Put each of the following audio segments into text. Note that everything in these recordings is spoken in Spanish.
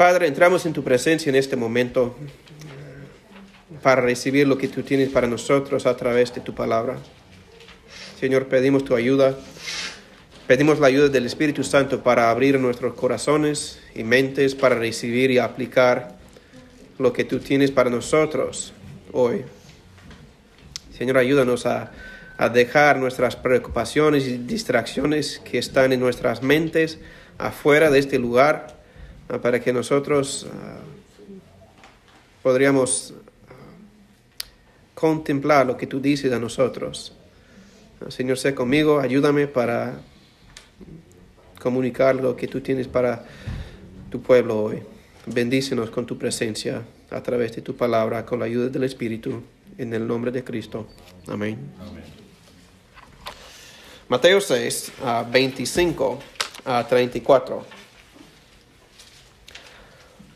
Padre, entramos en tu presencia en este momento para recibir lo que tú tienes para nosotros a través de tu palabra. Señor, pedimos tu ayuda. Pedimos la ayuda del Espíritu Santo para abrir nuestros corazones y mentes para recibir y aplicar lo que tú tienes para nosotros hoy. Señor, ayúdanos a, a dejar nuestras preocupaciones y distracciones que están en nuestras mentes afuera de este lugar para que nosotros ah, podríamos ah, contemplar lo que tú dices a nosotros. Señor, sé conmigo, ayúdame para comunicar lo que tú tienes para tu pueblo hoy. Bendícenos con tu presencia a través de tu palabra, con la ayuda del Espíritu, en el nombre de Cristo. Amén. Mateo 6, 25 a 34.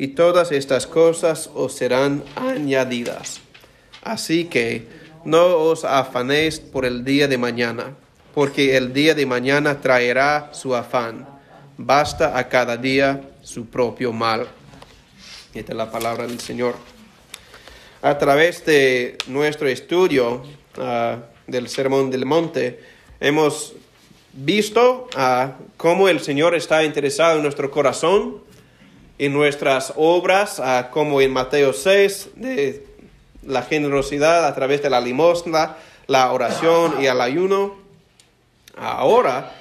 y todas estas cosas os serán añadidas. Así que no os afanéis por el día de mañana, porque el día de mañana traerá su afán. Basta a cada día su propio mal. Esta es la palabra del Señor. A través de nuestro estudio ah, del Sermón del Monte, hemos visto uh, cómo el Señor está interesado en nuestro corazón, en nuestras obras, uh, como en Mateo 6, de la generosidad a través de la limosna, la oración y el ayuno. Ahora,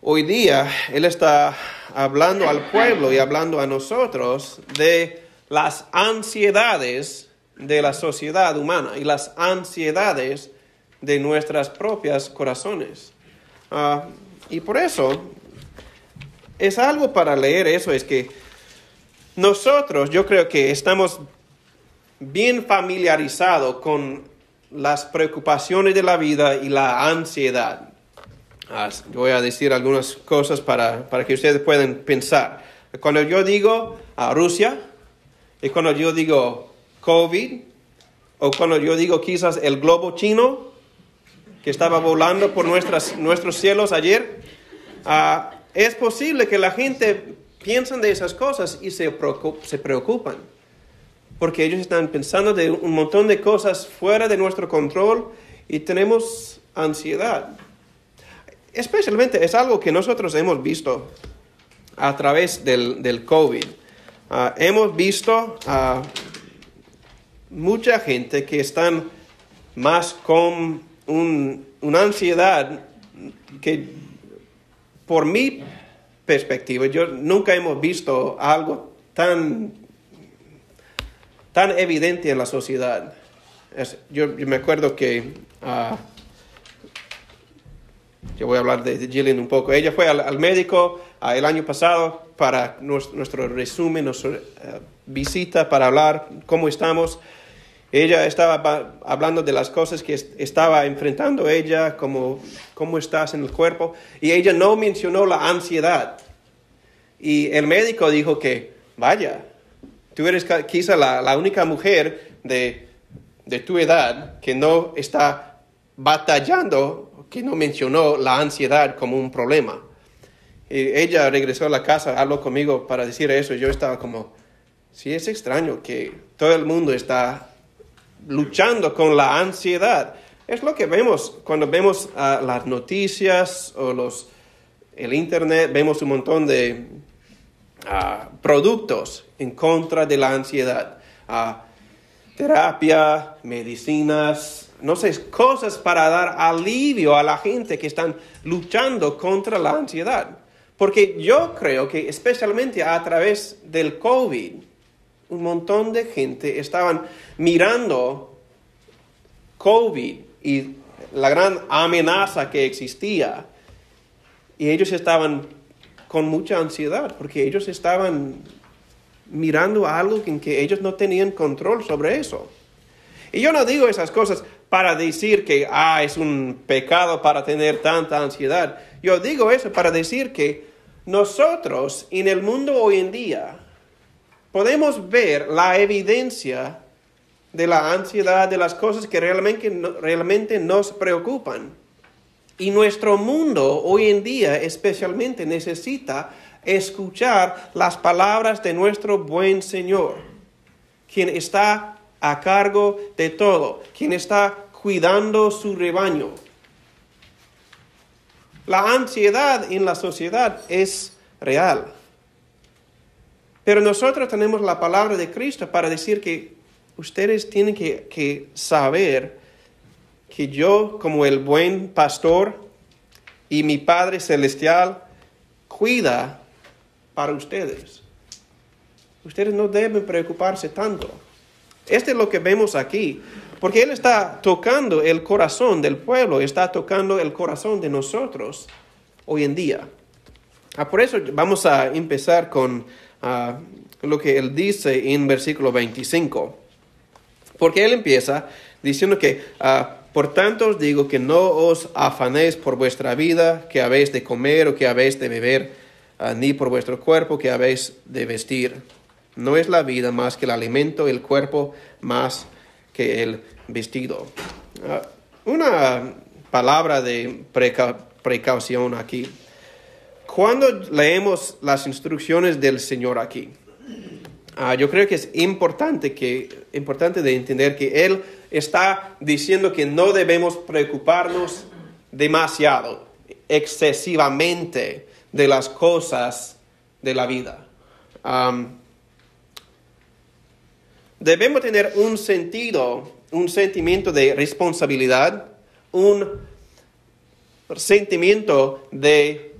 hoy día, Él está hablando al pueblo y hablando a nosotros de las ansiedades de la sociedad humana y las ansiedades de nuestras propias corazones. Ah, y por eso es algo para leer eso, es que nosotros yo creo que estamos bien familiarizados con las preocupaciones de la vida y la ansiedad. Ah, voy a decir algunas cosas para, para que ustedes puedan pensar. Cuando yo digo a Rusia, y cuando yo digo COVID, o cuando yo digo quizás el globo chino, que estaba volando por nuestras, nuestros cielos ayer, ah, es posible que la gente piensen de esas cosas y se, preocupan, porque ellos están pensando de un montón de cosas fuera de nuestro control y tenemos ansiedad. Especialmente es algo que nosotros hemos visto a través del, del COVID. Ah, hemos visto a mucha gente que están más con una ansiedad que por mi perspectiva, yo nunca hemos visto algo tan, tan evidente en la sociedad. yo, me acuerdo que, uh, yo voy a hablar de, Jillian un poco, ella fue al, médico ah, el año pasado para nuestro, resumen, nuestra eh, visita, para hablar cómo estamos. Ella estaba hablando de las cosas que estaba enfrentando ella, como cómo estás en el cuerpo, y ella no mencionó la ansiedad. Y el médico dijo que, vaya, Tú eres quizá la, única mujer de, de tu edad que no está batallando, que no mencionó la ansiedad como un problema. Y ella regresó a la casa, habló conmigo para decir eso. Yo estaba como, sí, es extraño que todo el mundo está luchando con la ansiedad. Es lo que vemos cuando vemos las noticias o los, el Internet, vemos un montón de productos en contra de la ansiedad. terapia, medicinas, no sé, cosas para dar alivio a la gente que están luchando contra la ansiedad. Porque yo creo que especialmente a través del COVID, un montón de gente estaban mirando COVID y la gran amenaza que existía. Y ellos estaban con mucha ansiedad porque ellos estaban mirando algo en que ellos no tenían control sobre eso. Y yo no digo esas cosas para decir que ah, es un pecado para tener tanta ansiedad. Yo digo eso para decir que nosotros en el mundo hoy en día podemos ver la evidencia de la ansiedad, de las cosas que realmente, realmente nos preocupan. Y nuestro mundo hoy en día especialmente necesita escuchar las palabras de nuestro buen Señor, quien está a cargo de todo, quien está cuidando su rebaño. La ansiedad en la sociedad es real. Pero nosotros tenemos la palabra de Cristo para decir que ustedes tienen que, saber que yo como el buen pastor y mi Padre Celestial cuida para ustedes. Ustedes no deben preocuparse tanto. Este es lo que vemos aquí, porque Él está tocando el corazón del pueblo, está tocando el corazón de nosotros hoy en día. Ah, por eso vamos a empezar con ah, lo que Él dice en versículo 25. Porque Él empieza diciendo que, ah, por tanto os digo que no os afanéis por vuestra vida, que habéis de comer o que habéis de beber, ni por vuestro cuerpo, que habéis de vestir. No es la vida más que el alimento, el cuerpo más que el vestido. Ah, una palabra de precaución aquí. Cuando leemos las instrucciones del Señor aquí, ah, yo creo que es importante, que, importante de entender que Él está diciendo que no debemos preocuparnos demasiado, excesivamente de las cosas de la vida. Debemos tener un sentido, un sentimiento de responsabilidad, un sentimiento de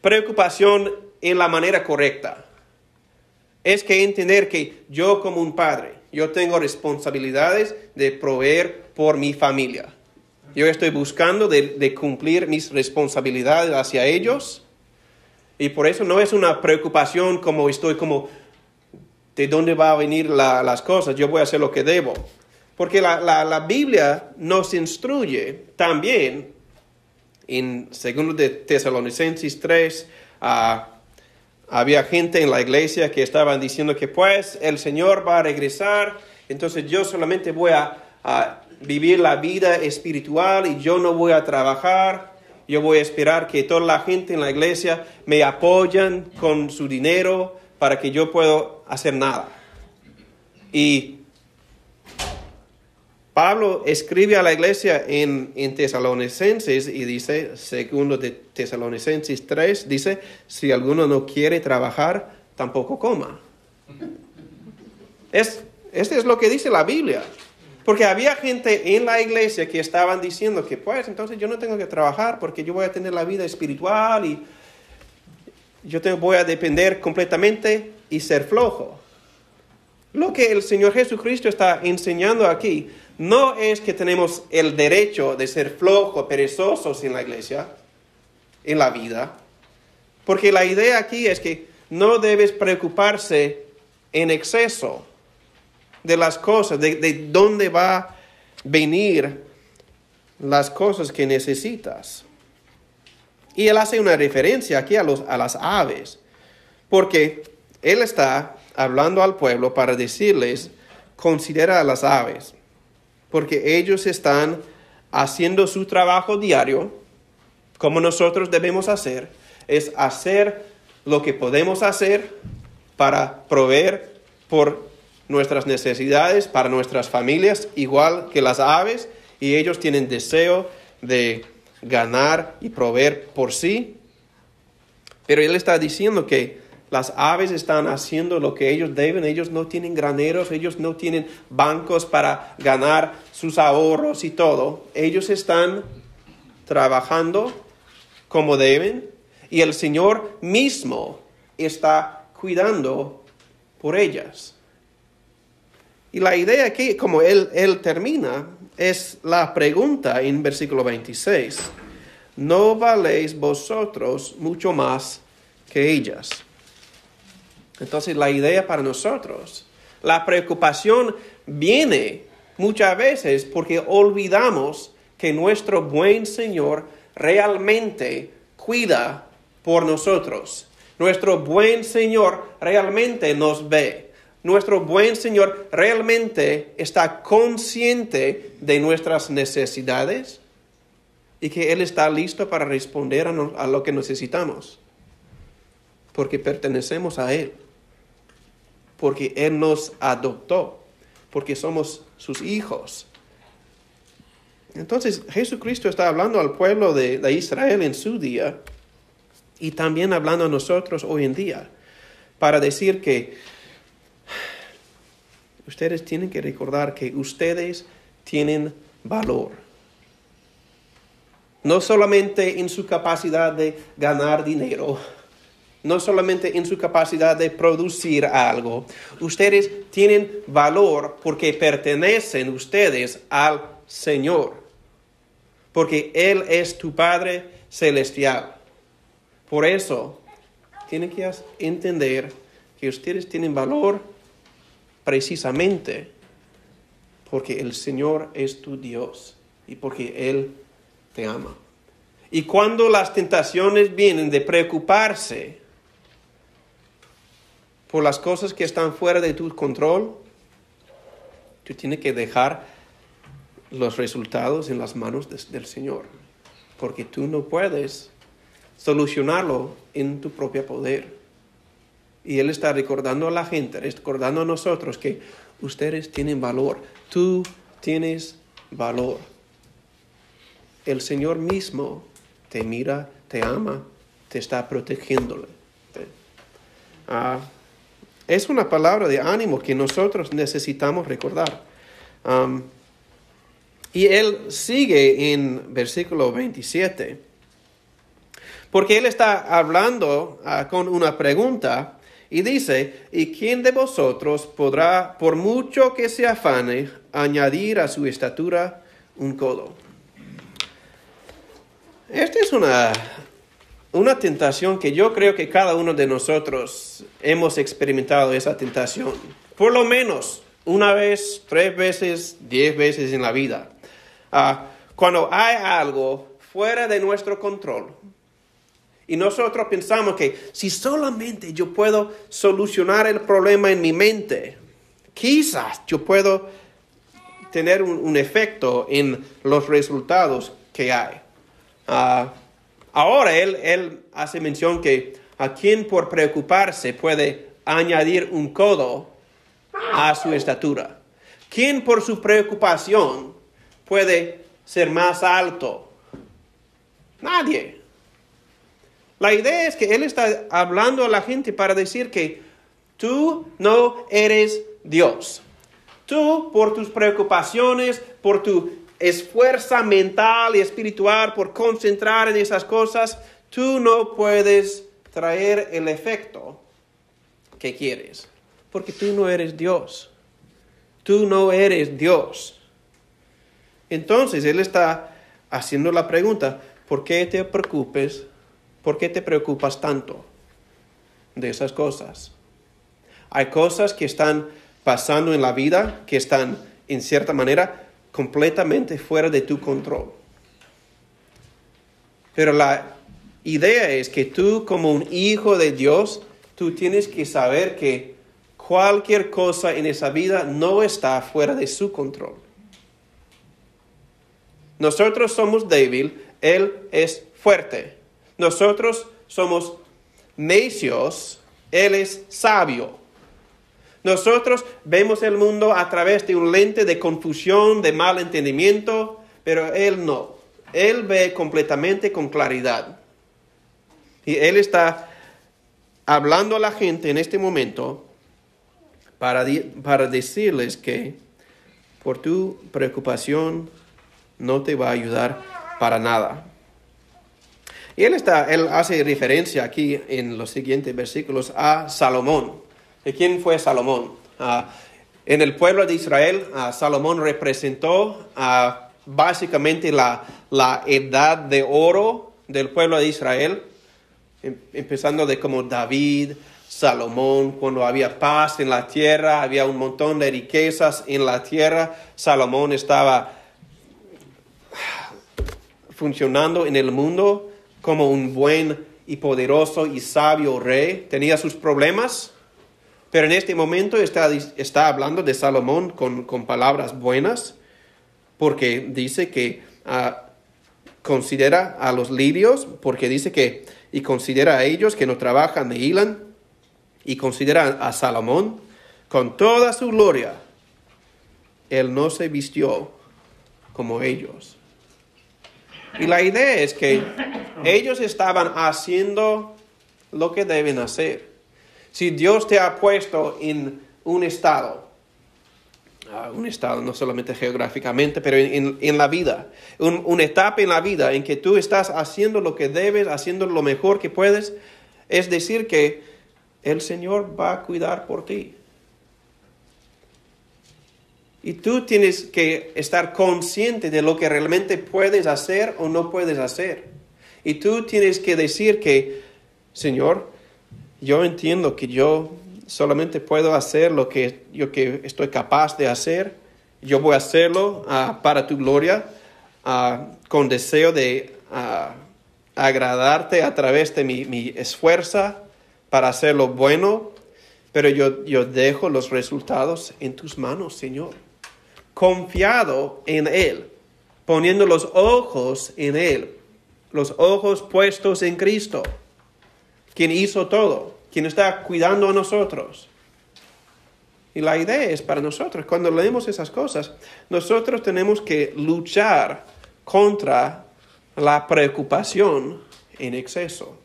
preocupación en la manera correcta. Es que entender que yo como un padre, yo tengo responsabilidades de proveer por mi familia. Yo estoy buscando de, cumplir mis responsabilidades hacia ellos. Y por eso no es una preocupación como estoy como de dónde va a venir las cosas, yo voy a hacer lo que debo. Porque la, Biblia nos instruye también, en 2 de Tesalonicenses 3, ah, había gente en la iglesia que estaban diciendo que pues el Señor va a regresar, entonces yo solamente voy a, a vivir la vida espiritual y yo no voy a trabajar, yo voy a esperar que toda la gente en la iglesia me apoyen con su dinero, para que yo pueda hacer nada. Y Pablo escribe a la iglesia en, en Tesalonicenses y dice, segundo de Tesalonicenses 3, dice, si alguno no quiere trabajar, tampoco coma. Es, este es lo que dice la Biblia. Porque había gente en la iglesia que estaban diciendo que pues entonces yo no tengo que trabajar porque yo voy a tener la vida espiritual y yo te voy a depender completamente y ser flojo. Lo que el Señor Jesucristo está enseñando aquí no es que tenemos el derecho de ser flojos, perezosos en la iglesia, en la vida, porque la idea aquí es que no debes preocuparse en exceso de las cosas, de, de dónde va a venir las cosas que necesitas. Y él hace una referencia aquí a, los, a las aves, porque él está hablando al pueblo para decirles, considera a las aves, porque ellos están haciendo su trabajo diario, como nosotros debemos hacer, es hacer lo que podemos hacer para proveer por nuestras necesidades, para nuestras familias, igual que las aves, y ellos tienen deseo de ganar y proveer por sí. Pero él está diciendo que las aves están haciendo lo que ellos deben, ellos no tienen graneros, ellos no tienen bancos para ganar sus ahorros y todo. Ellos están trabajando como deben y el Señor mismo está cuidando por ellas. Y la idea aquí, como él, él termina, es la pregunta en versículo 26. ¿No valéis vosotros mucho más que ellas? Entonces la idea para nosotros, la preocupación viene muchas veces porque olvidamos que nuestro buen Señor realmente cuida por nosotros. Nuestro buen Señor realmente nos ve. Nuestro buen Señor realmente está consciente de nuestras necesidades y que Él está listo para responder a, lo que necesitamos. Porque pertenecemos a Él. Porque Él nos adoptó. Porque somos sus hijos. Entonces Jesucristo está hablando al pueblo de, de Israel en su día y también hablando a nosotros hoy en día para decir que ustedes tienen que recordar que ustedes tienen valor. No solamente en su capacidad de ganar dinero, no solamente en su capacidad de producir algo. Ustedes tienen valor porque pertenecen ustedes al Señor, porque Él es tu Padre celestial. Por eso, tienen que entender que ustedes tienen valor precisamente porque el Señor es tu Dios y porque Él te ama. Y cuando las tentaciones vienen de preocuparse por las cosas que están fuera de tu control, tú tienes que dejar los resultados en las manos del Señor, porque tú no puedes solucionarlo en tu propio poder. Y Él está recordando a la gente, recordando a nosotros que ustedes tienen valor, tú tienes valor. El Señor mismo te mira, te ama, te está protegiéndole. Ah, es una palabra de ánimo que nosotros necesitamos recordar. y él sigue en versículo 27 porque él está hablando ah, con una pregunta y dice, ¿y quién de vosotros podrá, por mucho que se afane, añadir a su estatura un codo? Esta es una, una tentación que yo creo que cada uno de nosotros hemos experimentado esa tentación. Por lo menos una vez, tres veces, diez veces en la vida. Ah, cuando hay algo fuera de nuestro control, y nosotros pensamos que si solamente yo puedo solucionar el problema en mi mente, quizás yo puedo tener un, efecto en los resultados que hay. Ah, ahora él, él hace mención que a quien por preocuparse puede añadir un codo a su estatura. ¿Quién por su preocupación puede ser más alto? Nadie. La idea es que Él está hablando a la gente para decir que tú no eres Dios. Tú, por tus preocupaciones, por tu esfuerzo mental y espiritual, por concentrar en esas cosas, tú no puedes traer el efecto que quieres. Porque tú no eres Dios. Tú no eres Dios. Entonces Él está haciendo la pregunta, ¿por qué te preocupes ¿Por qué te preocupas tanto de esas cosas? Hay cosas que están pasando en la vida que están, en cierta manera, completamente fuera de tu control. Pero la idea es que tú como un hijo de Dios, tú tienes que saber que cualquier cosa en esa vida no está fuera de su control. Nosotros somos débil, Él es fuerte. Nosotros somos necios, Él es sabio. Nosotros vemos el mundo a través de un lente de confusión, de mal entendimiento, pero Él no. Él ve completamente con claridad. Y Él está hablando a la gente en este momento para, para decirles que por tu preocupación no te va a ayudar para nada. Y él, está, él hace referencia aquí en los siguientes versículos a Salomón. ¿De quién fue Salomón? Ah, en el pueblo de Israel, ah, Salomón representó ah, básicamente la, la edad de oro del pueblo de Israel, em, empezando de como David, Salomón, cuando había paz en la tierra, había un montón de riquezas en la tierra, Salomón estaba funcionando en el mundo como un buen y poderoso y sabio rey. Tenía sus problemas, pero en este momento está, está hablando de Salomón con, palabras buenas, porque dice que ah, considera a los lirios, porque dice que, y considera a ellos que no trabajan de hilan, y considera a Salomón con toda su gloria. Él no se vistió como ellos. Y la idea es que ellos estaban haciendo lo que deben hacer. Si Dios te ha puesto en un estado, ah, un estado no solamente geográficamente, pero en, la vida, una etapa en la vida en que tú estás haciendo lo que debes, haciendo lo mejor que puedes, es decir que el Señor va a cuidar por ti. Y tú tienes que estar consciente de lo que realmente puedes hacer o no puedes hacer. Y tú tienes que decir que, Señor, yo entiendo que yo solamente puedo hacer lo que yo que estoy capaz de hacer. Yo voy a hacerlo ah, para tu gloria, ah, con deseo de ah, agradarte a través de mi, esfuerzo para hacer lo bueno, pero yo, yo dejo los resultados en tus manos, Señor confiado en Él, poniendo los ojos en Él, los ojos puestos en Cristo, quien hizo todo, quien está cuidando a nosotros. Y la idea es para nosotros, cuando leemos esas cosas, nosotros tenemos que luchar contra la preocupación en exceso,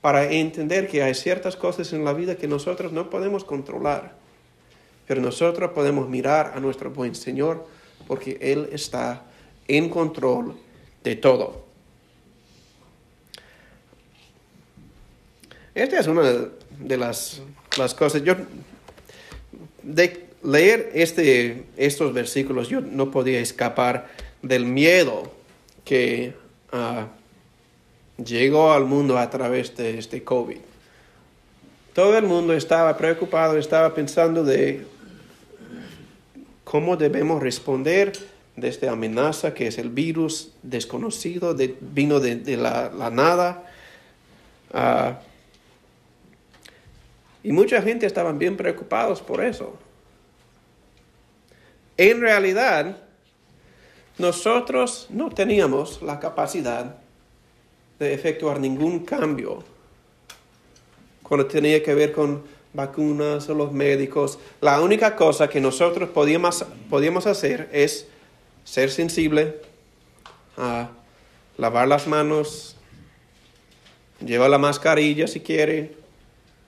para entender que hay ciertas cosas en la vida que nosotros no podemos controlar pero nosotros podemos mirar a nuestro buen Señor porque Él está en control de todo. Esta es una de las, cosas. Yo, de leer este, estos versículos, yo no podía escapar del miedo que ah, llegó al mundo a través de este COVID. Todo el mundo estaba preocupado, estaba pensando de cómo debemos responder de esta amenaza que es el virus desconocido, de, vino de, la, nada. Ah, y mucha gente estaban bien preocupados por eso. En realidad, nosotros no teníamos la capacidad de efectuar ningún cambio cuando tenía que ver con vacunas o los médicos. La única cosa que nosotros podíamos, podíamos hacer es ser sensible, a lavar las manos, llevar la mascarilla si quiere,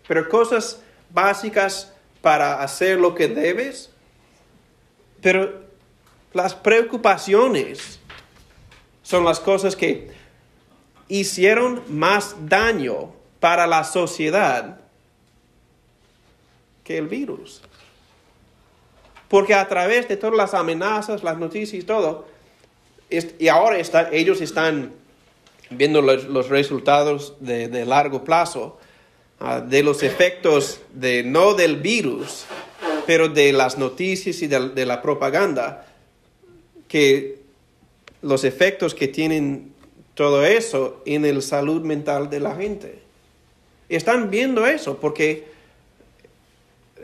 pero cosas básicas para hacer lo que debes. Pero las preocupaciones son las cosas que hicieron más daño para la sociedad que el virus. Porque a través de todas las amenazas, las noticias y todo, y ahora ellos están viendo los, resultados de, largo plazo, ah, de los efectos de no del virus, pero de las noticias y de, la propaganda, que los efectos que tienen todo eso en la salud mental de la gente. Están viendo eso porque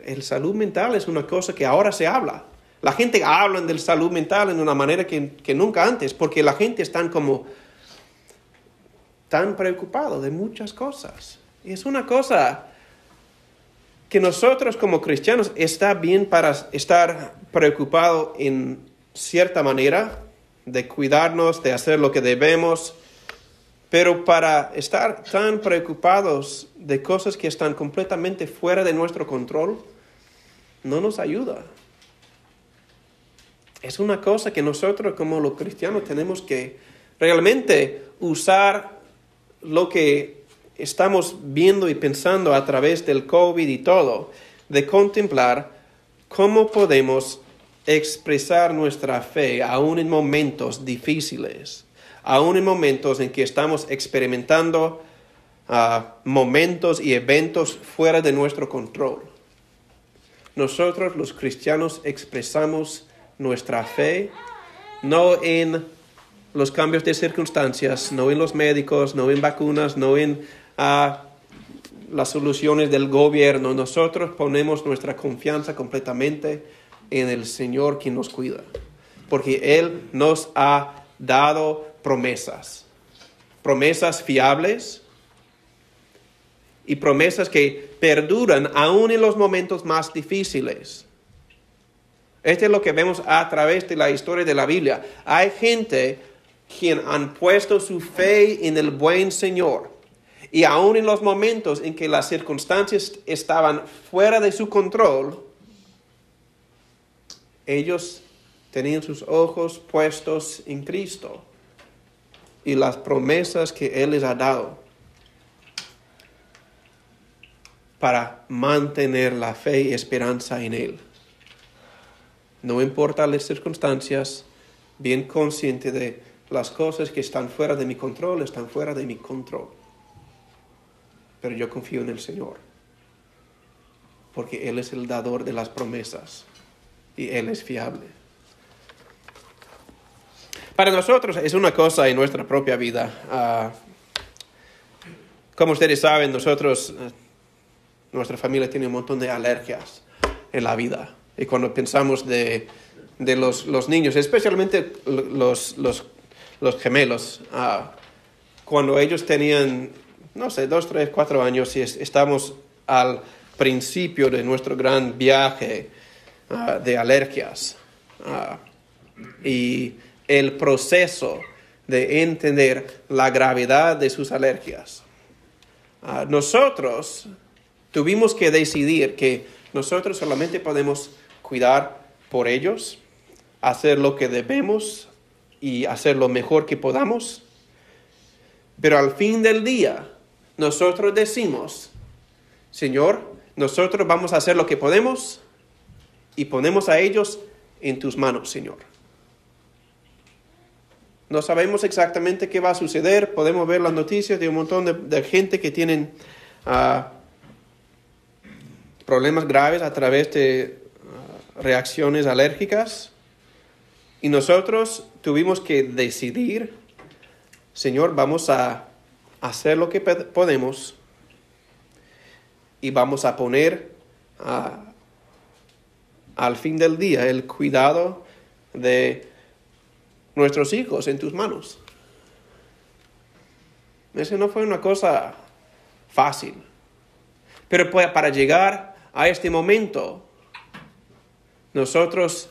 el salud mental es una cosa que ahora se habla. La gente habla del salud mental en una manera que, que nunca antes, porque la gente está como tan preocupado de muchas cosas. Es una cosa que nosotros como cristianos está bien para estar preocupado en cierta manera, de cuidarnos, de hacer lo que debemos, pero para estar tan preocupados de cosas que están completamente fuera de nuestro control, no nos ayuda. Es una cosa que nosotros como los cristianos tenemos que realmente usar lo que estamos viendo y pensando a través del COVID y todo, de contemplar cómo podemos expresar nuestra fe aún en momentos difíciles, aún en momentos en que estamos experimentando ah, momentos y eventos fuera de nuestro control. Nosotros los cristianos expresamos nuestra fe no en los cambios de circunstancias, no en los médicos, no en vacunas, no en a las soluciones del gobierno. Nosotros ponemos nuestra confianza completamente en el Señor quien nos cuida, porque Él nos ha dado promesas, promesas fiables y promesas que perduran aún en los momentos más difíciles. Esto es lo que vemos a través de la historia de la Biblia. Hay gente quien han puesto su fe en el buen Señor y aún en los momentos en que las circunstancias estaban fuera de su control, ellos tenían sus ojos puestos en Cristo y las promesas que Él les ha dado para mantener la fe y esperanza en Él. No importa las circunstancias, bien consciente de las cosas que están fuera de mi control, están fuera de mi control pero yo confío en el Señor, porque Él es el dador de las promesas y Él es fiable. Para nosotros es una cosa en nuestra propia vida. Ah, como ustedes saben, nosotros, eh, nuestra familia tiene un montón de alergias en la vida. Y cuando pensamos de, los, niños, especialmente los, gemelos, ah, cuando ellos tenían no sé, dos, tres, cuatro años y estamos al principio de nuestro gran viaje ah, de alergias ah, y el proceso de entender la gravedad de sus alergias. Ah, nosotros tuvimos que decidir que nosotros solamente podemos cuidar por ellos, hacer lo que debemos y hacer lo mejor que podamos, pero al fin del día, nosotros decimos, Señor, nosotros vamos a hacer lo que podemos y ponemos a ellos en tus manos, Señor. No sabemos exactamente qué va a suceder, podemos ver las noticias de un montón de, gente que tienen ah, problemas graves a través de ah, reacciones alérgicas. Y nosotros tuvimos que decidir, Señor, vamos a hacer lo que podemos y vamos a poner al fin del día el cuidado de nuestros hijos en tus manos. Eso no fue una cosa fácil. Pero para llegar a este momento, nosotros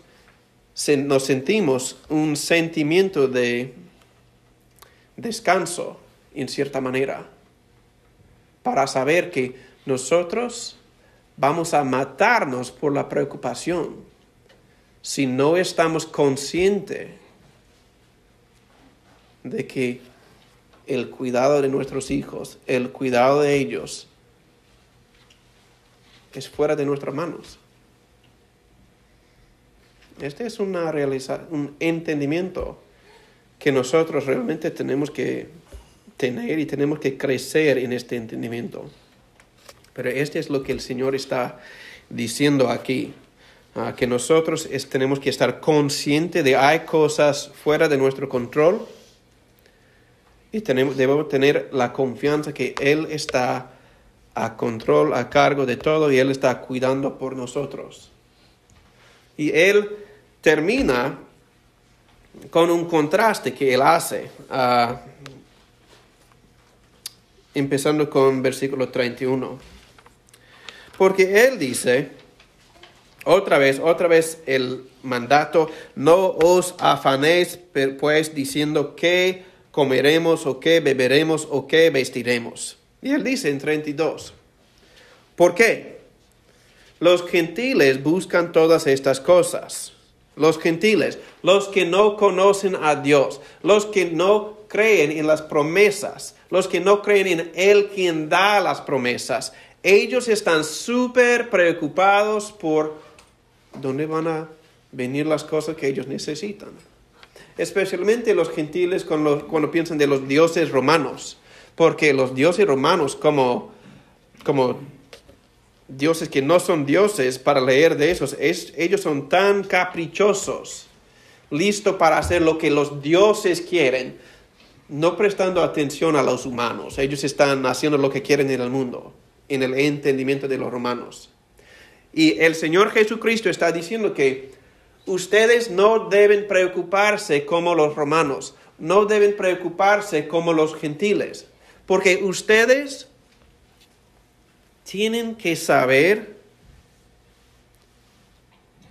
nos sentimos un sentimiento de descanso en cierta manera, para saber que nosotros vamos a matarnos por la preocupación si no estamos conscientes de que el cuidado de nuestros hijos, el cuidado de ellos, es fuera de nuestras manos. Este es una un entendimiento que nosotros realmente tenemos que tener y tenemos que crecer en este entendimiento. Pero este es lo que el Señor está diciendo aquí, ah, que nosotros tenemos que estar conscientes de hay cosas fuera de nuestro control y tenemos, debemos tener la confianza que Él está a control, a cargo de todo y Él está cuidando por nosotros. Y Él termina con un contraste que Él hace, ah, empezando con versículo 31. Porque Él dice, otra vez, otra vez el mandato, no os afanéis pues diciendo qué comeremos o qué beberemos o qué vestiremos. Y él dice en 32, ¿por qué? Los gentiles buscan todas estas cosas. Los gentiles, los que no conocen a Dios, los que no creen en las promesas, los que no creen en Él quien da las promesas, ellos están súper preocupados por dónde van a venir las cosas que ellos necesitan. Especialmente los gentiles cuando, piensan de los dioses romanos, porque los dioses romanos como, como dioses que no son dioses, para leer de esos, ellos son tan caprichosos, listos para hacer lo que los dioses quieren, no prestando atención a los humanos. Ellos están haciendo lo que quieren en el mundo, en el entendimiento de los romanos. Y el Señor Jesucristo está diciendo que ustedes no deben preocuparse como los romanos, no deben preocuparse como los gentiles, porque ustedes tienen que saber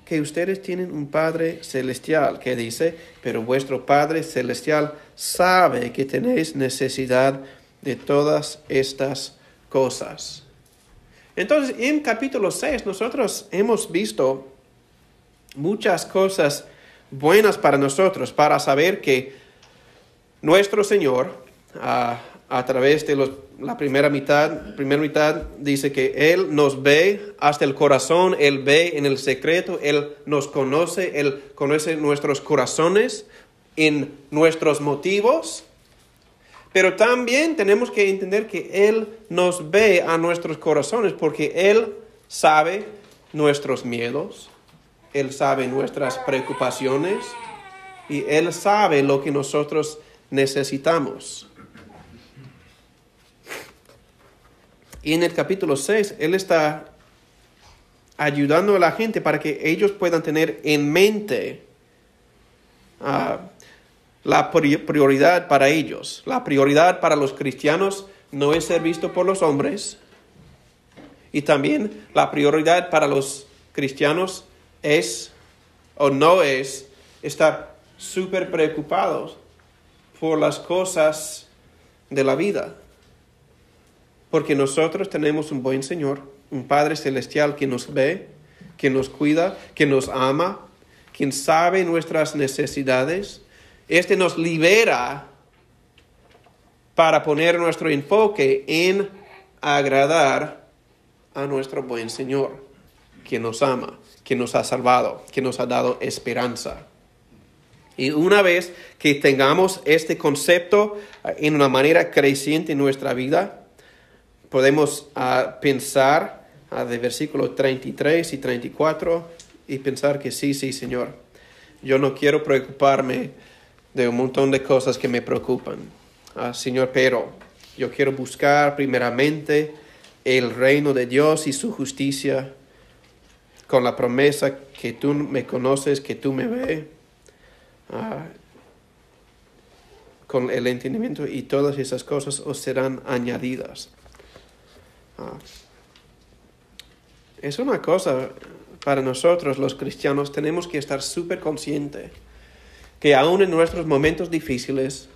que ustedes tienen un Padre celestial que dice, pero vuestro Padre celestial sabe que tenéis necesidad de todas estas cosas. Entonces, en capítulo 6 nosotros hemos visto muchas cosas buenas para nosotros, para saber que nuestro Señor, a, través de la primera mitad, primera mitad, dice que Él nos ve hasta el corazón, Él ve en el secreto, Él nos conoce, Él conoce nuestros corazones, en nuestros motivos, pero también tenemos que entender que Él nos ve a nuestros corazones porque Él sabe nuestros miedos, Él sabe nuestras preocupaciones y Él sabe lo que nosotros necesitamos. Y en el capítulo 6, Él está ayudando a la gente para que ellos puedan tener en mente uh, la prioridad para ellos. La prioridad para los cristianos no es ser visto por los hombres. Y también la prioridad para los cristianos es o no es estar súper preocupados por las cosas de la vida. Porque nosotros tenemos un buen Señor, un Padre Celestial que nos ve, que nos cuida, que nos ama, quien sabe nuestras necesidades este nos libera para poner nuestro enfoque en agradar a nuestro buen Señor, que nos ama, que nos ha salvado, que nos ha dado esperanza. Y una vez que tengamos este concepto en una manera creciente en nuestra vida, podemos ah, pensar uh, de versículos 33 y 34 y pensar que sí, sí, Señor, yo no quiero preocuparme de un montón de cosas que me preocupan. Ah, Señor, pero yo quiero buscar primeramente el reino de Dios y su justicia con la promesa que tú me conoces, que tú me ves, con el entendimiento y todas esas cosas os serán añadidas. Ah, es una cosa para nosotros los cristianos, tenemos que estar súper conscientes que aún en nuestros momentos difíciles,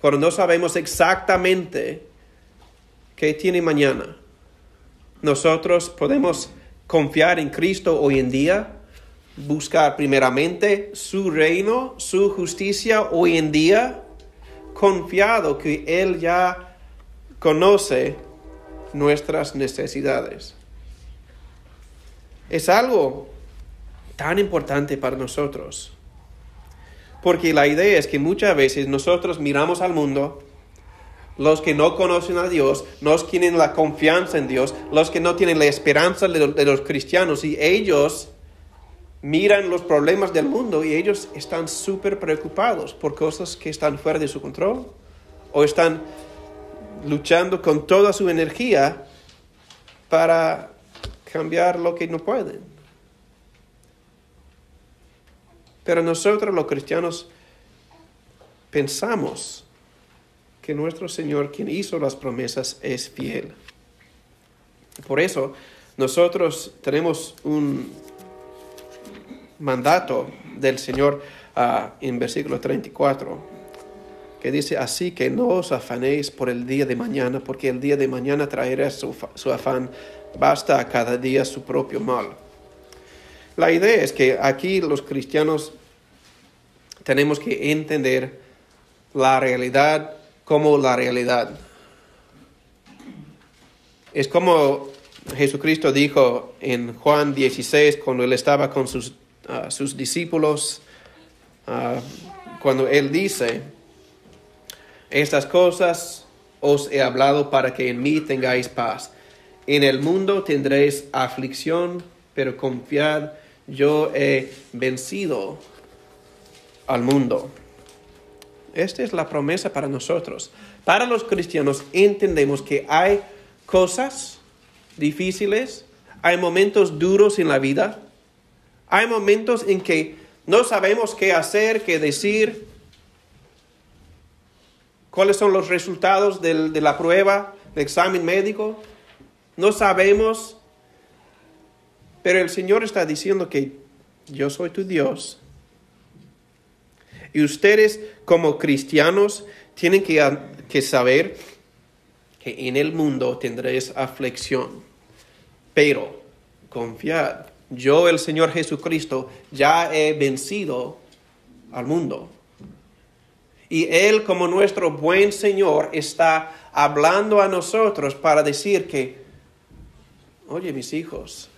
cuando no sabemos exactamente qué tiene mañana, nosotros podemos confiar en Cristo hoy en día, buscar primeramente su reino, su justicia hoy en día, confiado que Él ya conoce nuestras necesidades. Es algo tan importante para nosotros porque la idea es que muchas veces nosotros miramos al mundo, los que no conocen a Dios, que tienen la confianza en Dios, los que no tienen la esperanza de, los cristianos, y ellos miran los problemas del mundo y ellos están súper preocupados por cosas que están fuera de su control o están luchando con toda su energía para cambiar lo que no pueden. Pero nosotros los cristianos pensamos que nuestro Señor, quien hizo las promesas, es fiel. Por eso nosotros tenemos un mandato del Señor ah, en versículo 34 que dice, así que no os afanéis por el día de mañana, porque el día de mañana traerá su, su afán, basta a cada día su propio mal. La idea es que aquí los cristianos tenemos que entender la realidad como la realidad. Es como Jesucristo dijo en Juan 16 cuando él estaba con sus, ah, sus discípulos, ah, cuando él dice, estas cosas os he hablado para que en mí tengáis paz. En el mundo tendréis aflicción, pero confiad, yo he vencido al mundo. Esta es la promesa para nosotros. Para los cristianos entendemos que hay cosas difíciles, hay momentos duros en la vida, hay momentos en que no sabemos qué hacer, qué decir, cuáles son los resultados de la prueba, del examen médico. No sabemos, pero el Señor está diciendo que yo soy tu Dios. Y ustedes como cristianos tienen que, que saber que en el mundo tendréis aflicción. Pero confiad, yo el Señor Jesucristo ya he vencido al mundo. Y Él como nuestro buen Señor está hablando a nosotros para decir que, oye mis hijos,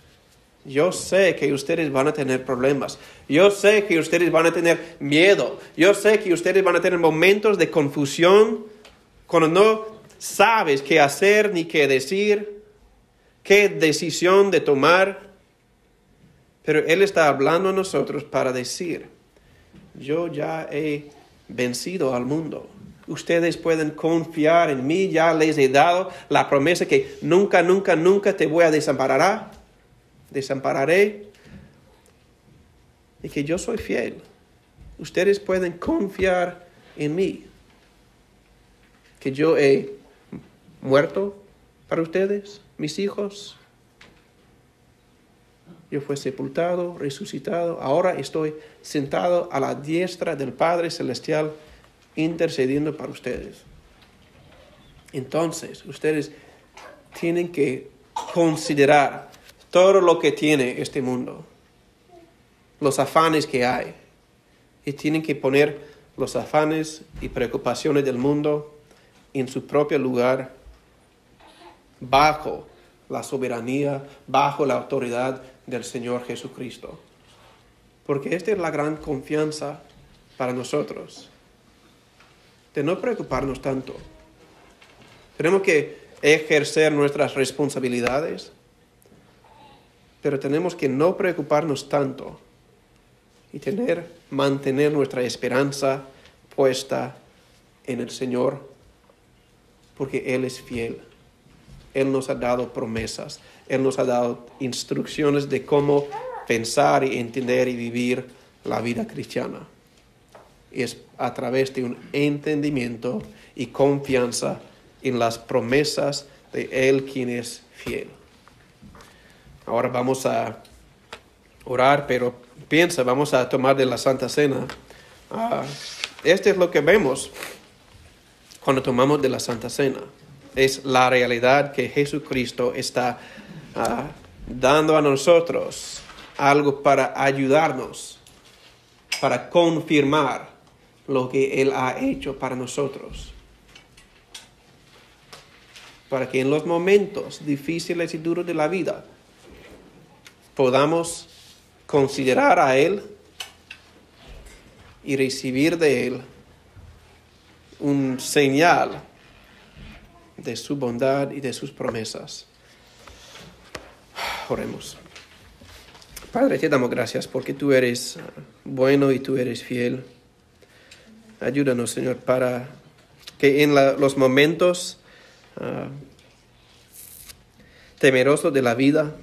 yo sé que ustedes van a tener problemas. Yo sé que ustedes van a tener miedo. Yo sé que ustedes van a tener momentos de confusión cuando no sabes qué hacer ni qué decir, qué decisión de tomar. Pero Él está hablando a nosotros para decir, yo ya he vencido al mundo. Ustedes pueden confiar en mí, ya les he dado la promesa que nunca, nunca, nunca te voy a desamparar, desampararé, y que yo soy fiel. Ustedes pueden confiar en mí, que yo he muerto para ustedes, mis hijos, yo fui sepultado, resucitado, ahora estoy sentado a la diestra del Padre Celestial intercediendo para ustedes. Entonces, ustedes tienen que considerar todo lo que tiene este mundo, los afanes que hay, y tienen que poner los afanes y preocupaciones del mundo en su propio lugar, bajo la soberanía, bajo la autoridad del Señor Jesucristo. Porque esta es la gran confianza para nosotros, de no preocuparnos tanto. Tenemos que ejercer nuestras responsabilidades, pero tenemos que no preocuparnos tanto y tener, mantener nuestra esperanza puesta en el Señor, porque Él es fiel. Él nos ha dado promesas. Él nos ha dado instrucciones de cómo pensar y entender y vivir la vida cristiana. Es a través de un entendimiento y confianza en las promesas de Él quien es fiel. Ahora vamos a orar, pero piensa, vamos a tomar de la Santa Cena. Ah, este es lo que vemos cuando tomamos de la Santa Cena. Es la realidad que Jesucristo está Dando a nosotros algo para ayudarnos, para confirmar lo que Él ha hecho para nosotros. Para que en los momentos difíciles y duros de la vida podamos considerar a Él y recibir de Él un señal de su bondad y de sus promesas. Oremos. Padre, te damos gracias porque tú eres ah, bueno y tú eres fiel. Ayúdanos, Señor, para que en los momentos temeroso de la vida,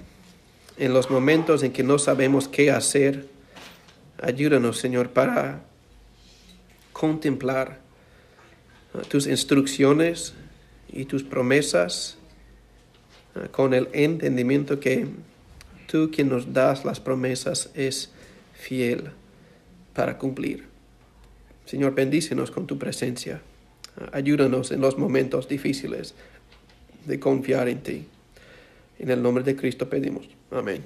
en los momentos en que no sabemos qué hacer. Ayúdanos, Señor, para contemplar uh, tus instrucciones y tus promesas uh, con el entendimiento que tú quien nos das las promesas es fiel para cumplir. Señor, bendícenos con tu presencia. Ayúdanos en los momentos difíciles de confiar en ti. En el nombre de Cristo pedimos. Amén.